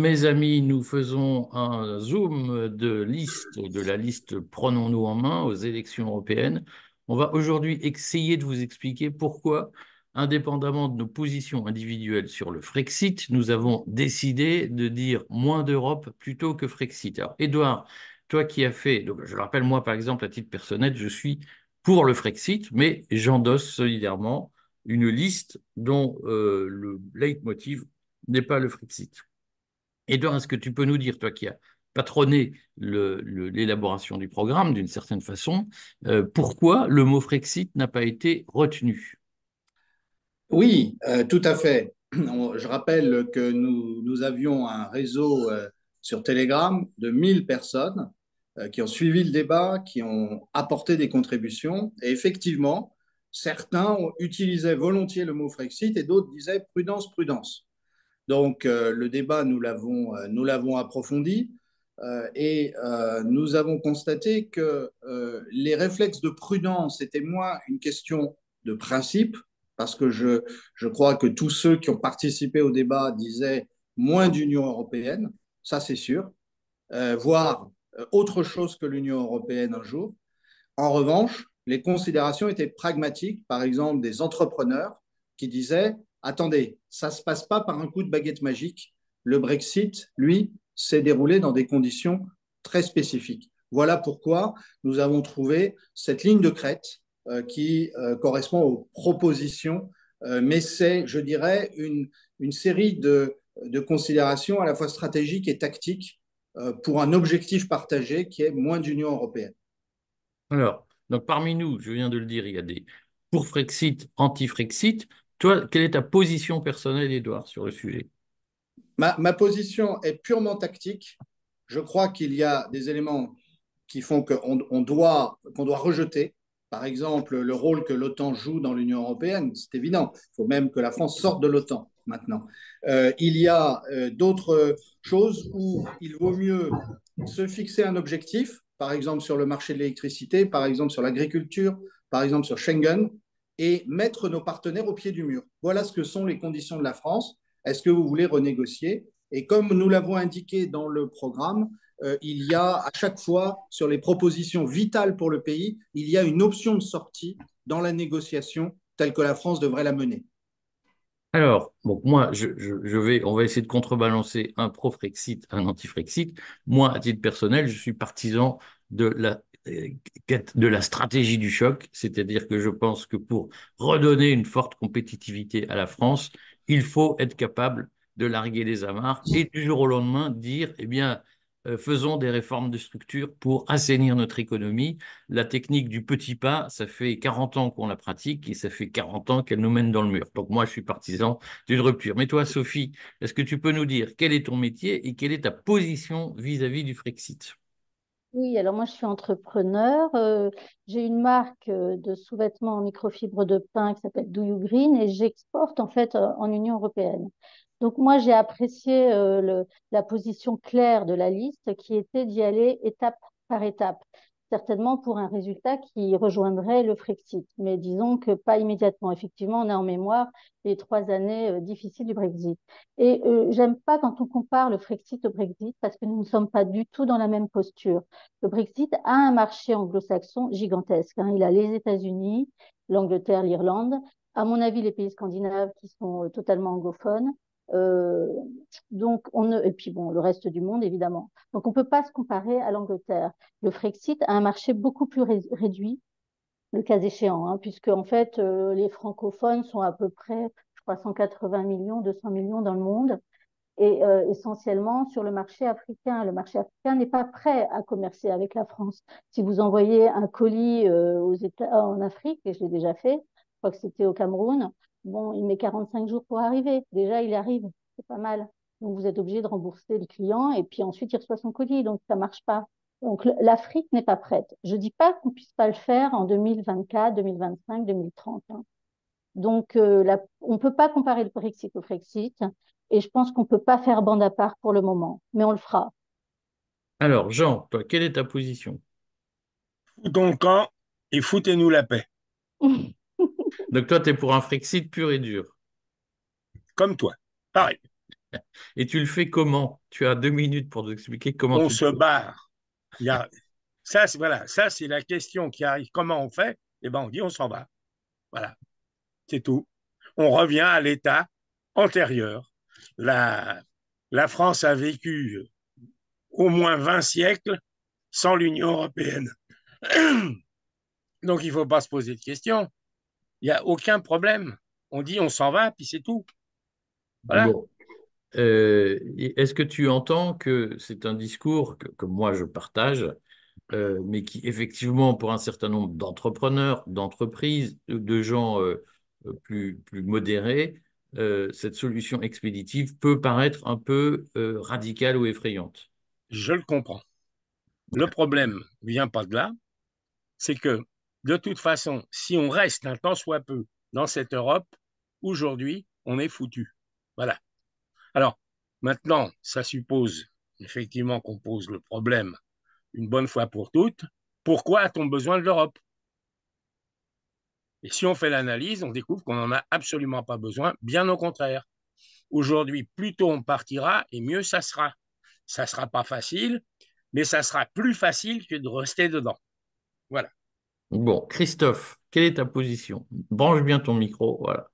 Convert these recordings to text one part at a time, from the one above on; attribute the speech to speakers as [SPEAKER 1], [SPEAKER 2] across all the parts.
[SPEAKER 1] Mes amis, nous faisons un zoom de liste, de la liste Prenons-nous en main aux élections européennes. On va aujourd'hui essayer de vous expliquer pourquoi, indépendamment de nos positions individuelles sur le Frexit, nous avons décidé de dire moins d'Europe plutôt que Frexit. Alors, Edouard, toi qui as fait, je le rappelle, moi par exemple, à titre personnel, je suis pour le Frexit, mais j'endosse solidairement une liste dont euh, le leitmotiv n'est pas le Frexit. Edouard, est-ce que tu peux nous dire, toi qui as patronné l'élaboration du programme d'une certaine façon, euh, pourquoi le mot Frexit n'a pas été retenu?
[SPEAKER 2] Oui, euh, tout à fait. Je rappelle que nous, avions un réseau euh, sur Telegram de 1000 personnes qui ont suivi le débat, qui ont apporté des contributions. Et effectivement, certains utilisaient volontiers le mot Frexit et d'autres disaient prudence, prudence. Donc euh, le débat, nous l'avons, euh, approfondi euh, et nous avons constaté que les réflexes de prudence étaient moins une question de principe, parce que je, je crois que tous ceux qui ont participé au débat disaient moins d'Union européenne, ça c'est sûr, voire autre chose que l'Union européenne un jour. En revanche, les considérations étaient pragmatiques, par exemple des entrepreneurs qui disaient attendez, ça ne se passe pas par un coup de baguette magique. Le Brexit, lui, s'est déroulé dans des conditions très spécifiques. Voilà pourquoi nous avons trouvé cette ligne de crête euh, qui euh, correspond aux propositions, euh, mais c'est, je dirais, une, une série de, de, considérations à la fois stratégiques et tactiques pour un objectif partagé qui est moins d'Union européenne.
[SPEAKER 1] Alors, donc parmi nous, je viens de le dire, il y a des pour Frexit, anti-Frexit. Toi, quelle est ta position personnelle, Edouard, sur le sujet?
[SPEAKER 2] Ma, position est purement tactique. Je crois qu'il y a des éléments qui font qu'on on doit, doit rejeter. Par exemple, le rôle que l'OTAN joue dans l'Union européenne, c'est évident. Il faut même que la France sorte de l'OTAN maintenant. Euh, il y a euh, d'autres choses où il vaut mieux se fixer un objectif, par exemple sur le marché de l'électricité, par exemple sur l'agriculture, par exemple sur Schengen, et mettre nos partenaires au pied du mur. Voilà ce que sont les conditions de la France. Est-ce que vous voulez renégocier? Et comme nous l'avons indiqué dans le programme, euh, il y a à chaque fois, sur les propositions vitales pour le pays, il y a une option de sortie dans la négociation telle que la France devrait la mener.
[SPEAKER 1] Alors, bon, moi, je, vais, on va essayer de contrebalancer un pro-Frexit, un anti-Frexit. Moi, à titre personnel, je suis partisan de la de la stratégie du choc, c'est-à-dire que je pense que pour redonner une forte compétitivité à la France, il faut être capable de larguer les amarres et du jour au lendemain dire, eh bien, euh, faisons des réformes de structure pour assainir notre économie. La technique du petit pas, ça fait 40 ans qu'on la pratique et ça fait 40 ans qu'elle nous mène dans le mur. Donc moi, je suis partisan d'une rupture. Mais toi, Sophie, est-ce que tu peux nous dire quel est ton métier et quelle est ta position vis-à-vis -vis du Frexit?
[SPEAKER 3] Oui, alors moi je suis entrepreneur. Euh, j'ai une marque euh, de sous-vêtements en microfibre de pain qui s'appelle Do You Green et j'exporte en fait euh, en Union européenne. Donc moi j'ai apprécié le, la position claire de la liste qui était d'y aller étape par étape certainement pour un résultat qui rejoindrait le Frexit. Mais disons que pas immédiatement. Effectivement, on a en mémoire les trois années euh, difficiles du Brexit. Et euh, j'aime pas quand on compare le Frexit au Brexit parce que nous ne sommes pas du tout dans la même posture. Le Brexit a un marché anglo-saxon gigantesque. Hein. Il a les États-Unis, l'Angleterre, l'Irlande. À mon avis, les pays scandinaves qui sont euh, totalement anglophones. Euh, donc, on et puis bon, le reste du monde, évidemment. Donc, on ne peut pas se comparer à l'Angleterre. Le Frexit a un marché beaucoup plus réduit, le cas échéant, hein, puisque en fait, euh, les francophones sont à peu près, je crois, 180 millions, 200 millions dans le monde, et euh, essentiellement sur le marché africain. Le marché africain n'est pas prêt à commercer avec la France. Si vous envoyez un colis en Afrique, et je l'ai déjà fait, je crois que c'était au Cameroun, Bon, il met 45 jours pour arriver. Déjà, il arrive. C'est pas mal. Donc, vous êtes obligé de rembourser le client et puis ensuite, il reçoit son colis. Donc, ça marche pas. Donc, l'Afrique n'est pas prête. Je dis pas qu'on puisse pas le faire en 2024, 2025, 2030. Donc, euh, la, on peut pas comparer le Brexit au Frexit. Et je pense qu'on peut pas faire bande à part pour le moment. Mais on le fera.
[SPEAKER 1] Alors, Jean, toi, quelle est ta position?
[SPEAKER 4] Foutons camp et foutez-nous la paix.
[SPEAKER 1] Donc toi, tu es pour un Frexit pur et dur.
[SPEAKER 4] Comme toi, pareil.
[SPEAKER 1] Et tu le fais comment? Tu as deux minutes pour nous expliquer comment
[SPEAKER 4] on
[SPEAKER 1] tu
[SPEAKER 4] se barre. Il y a... ça, c'est voilà, ça c'est la question qui arrive. Comment on fait? Eh ben, on dit on s'en va. Voilà, c'est tout. On revient à l'état antérieur. La, la France a vécu au moins 20 siècles sans l'Union européenne. Donc il ne faut pas se poser de questions. Il n'y a aucun problème. On dit on s'en va, puis c'est tout.
[SPEAKER 1] Voilà. Euh, est-ce que tu entends que c'est un discours que, moi je partage, euh, mais qui effectivement pour un certain nombre d'entrepreneurs, d'entreprises, de gens euh, plus, plus modérés, cette solution expéditive peut paraître un peu radicale ou effrayante?
[SPEAKER 4] Je le comprends. Le problème vient pas de là, c'est que de toute façon, si on reste un temps soit peu dans cette Europe, aujourd'hui, on est foutu. Voilà. Alors, maintenant, ça suppose effectivement qu'on pose le problème une bonne fois pour toutes. Pourquoi a-t-on besoin de l'Europe? Et si on fait l'analyse, on découvre qu'on n'en a absolument pas besoin, bien au contraire. Aujourd'hui, plus tôt on partira et mieux ça sera. Ça ne sera pas facile, mais ça sera plus facile que de rester dedans. Voilà.
[SPEAKER 1] Bon, Christophe, quelle est ta position? Branche bien ton micro, voilà.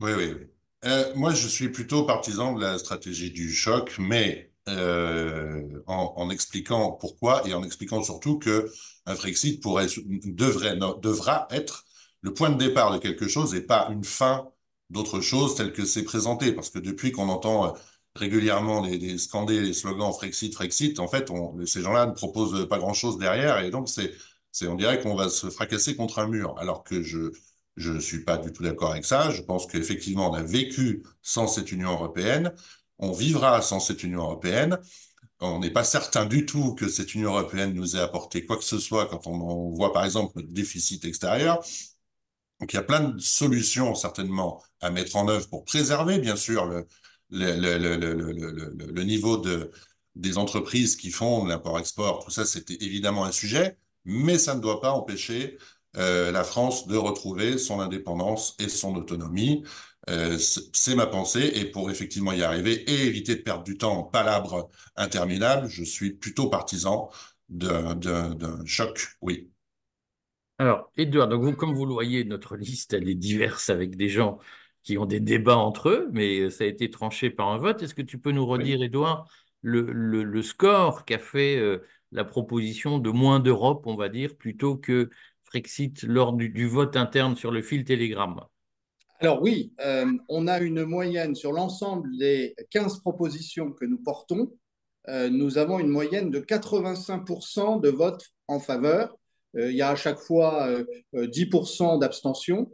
[SPEAKER 5] Oui, oui, oui. Euh, moi, je suis plutôt partisan de la stratégie du choc, mais euh, en, expliquant pourquoi et en expliquant surtout que un Frexit pourrait, devrait, devra être le point de départ de quelque chose et pas une fin d'autre chose tel que c'est présenté. Parce que depuis qu'on entend euh, régulièrement des, des scandés, les slogans Frexit, Frexit, en fait, ces gens-là ne proposent pas grand-chose derrière et donc c'est, c'est, on dirait qu'on va se fracasser contre un mur. Alors que je, je ne suis pas du tout d'accord avec ça. Je pense qu'effectivement, on a vécu sans cette Union européenne. On vivra sans cette Union européenne. On n'est pas certain du tout que cette Union européenne nous ait apporté quoi que ce soit quand on, voit par exemple le déficit extérieur. Donc il y a plein de solutions certainement à mettre en œuvre pour préserver bien sûr le, le, le, le, le niveau de, des entreprises qui font l'import-export. Tout ça, c'était évidemment un sujet, mais ça ne doit pas empêcher euh, la France de retrouver son indépendance et son autonomie. Euh, c'est ma pensée et pour effectivement y arriver et éviter de perdre du temps en palabres interminables, je suis plutôt partisan d'un choc, oui.
[SPEAKER 1] Alors, Edouard, donc vous, comme vous le voyez, notre liste, elle est diverse avec des gens qui ont des débats entre eux, mais ça a été tranché par un vote. Est-ce que tu peux nous redire, Edouard, le, le, score qu'a fait euh, la proposition de moins d'Europe, on va dire, plutôt que Frexit lors du, vote interne sur le fil Telegram
[SPEAKER 2] Alors oui, euh, on a une moyenne sur l'ensemble des 15 propositions que nous portons. Euh, nous avons une moyenne de 85% de votes en faveur. Euh, il y a à chaque fois 10% d'abstention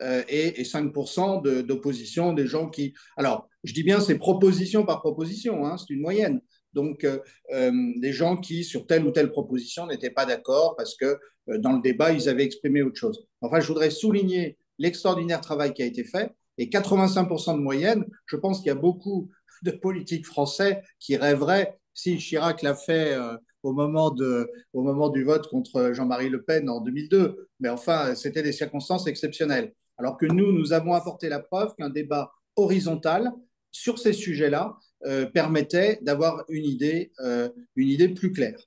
[SPEAKER 2] et, 5% d'opposition des gens qui... Alors, je dis bien c'est proposition par proposition, hein, c'est une moyenne. Donc, euh, euh, des gens qui, sur telle ou telle proposition, n'étaient pas d'accord parce que euh, dans le débat, ils avaient exprimé autre chose. Enfin, je voudrais souligner l'extraordinaire travail qui a été fait. Et 85% de moyenne, je pense qu'il y a beaucoup de politiques français qui rêveraient, si Chirac l'a fait au, moment de, au moment du vote contre Jean-Marie Le Pen en 2002, mais enfin, c'était des circonstances exceptionnelles. Alors que nous, nous avons apporté la preuve qu'un débat horizontal sur ces sujets-là euh, permettait d'avoir une idée, euh, une idée plus claire.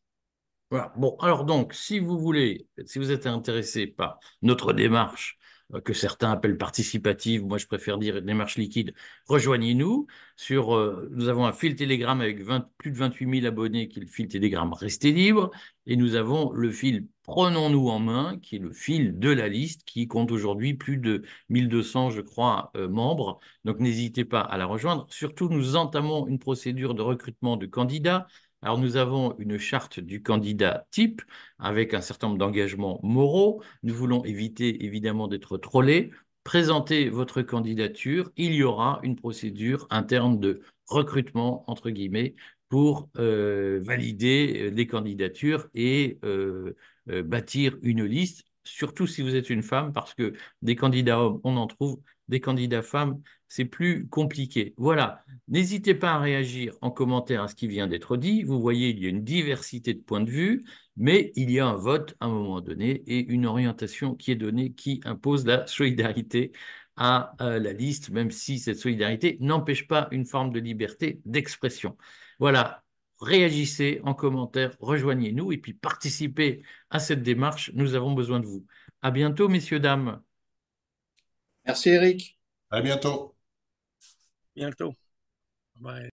[SPEAKER 1] Voilà. Bon, alors donc, si vous voulez, si vous êtes intéressé par notre démarche que certains appellent participative, moi je préfère dire démarche liquide, rejoignez-nous. Sur, euh, nous avons un fil Telegram avec plus de 28 000 abonnés qui est le fil Telegram Restez libre. Et nous avons le fil Prenons-nous en main, qui est le fil de la liste, qui compte aujourd'hui plus de 1200, je crois, euh, membres. Donc n'hésitez pas à la rejoindre. Surtout, nous entamons une procédure de recrutement de candidats alors nous avons une charte du candidat type avec un certain nombre d'engagements moraux. Nous voulons éviter évidemment d'être trollés. Présentez votre candidature. Il y aura une procédure interne de recrutement, entre guillemets, pour euh, valider les euh, candidatures et euh, bâtir une liste, surtout si vous êtes une femme, parce que des candidats hommes, on en trouve, des candidats femmes, c'est plus compliqué. Voilà, n'hésitez pas à réagir en commentaire à ce qui vient d'être dit. Vous voyez, il y a une diversité de points de vue, mais il y a un vote à un moment donné et une orientation qui est donnée qui impose la solidarité à la liste, même si cette solidarité n'empêche pas une forme de liberté d'expression. Voilà, réagissez en commentaire, rejoignez-nous et puis participez à cette démarche. Nous avons besoin de vous. À bientôt, messieurs, dames.
[SPEAKER 2] Merci, Eric.
[SPEAKER 5] À bientôt.
[SPEAKER 4] Bientôt. Bye.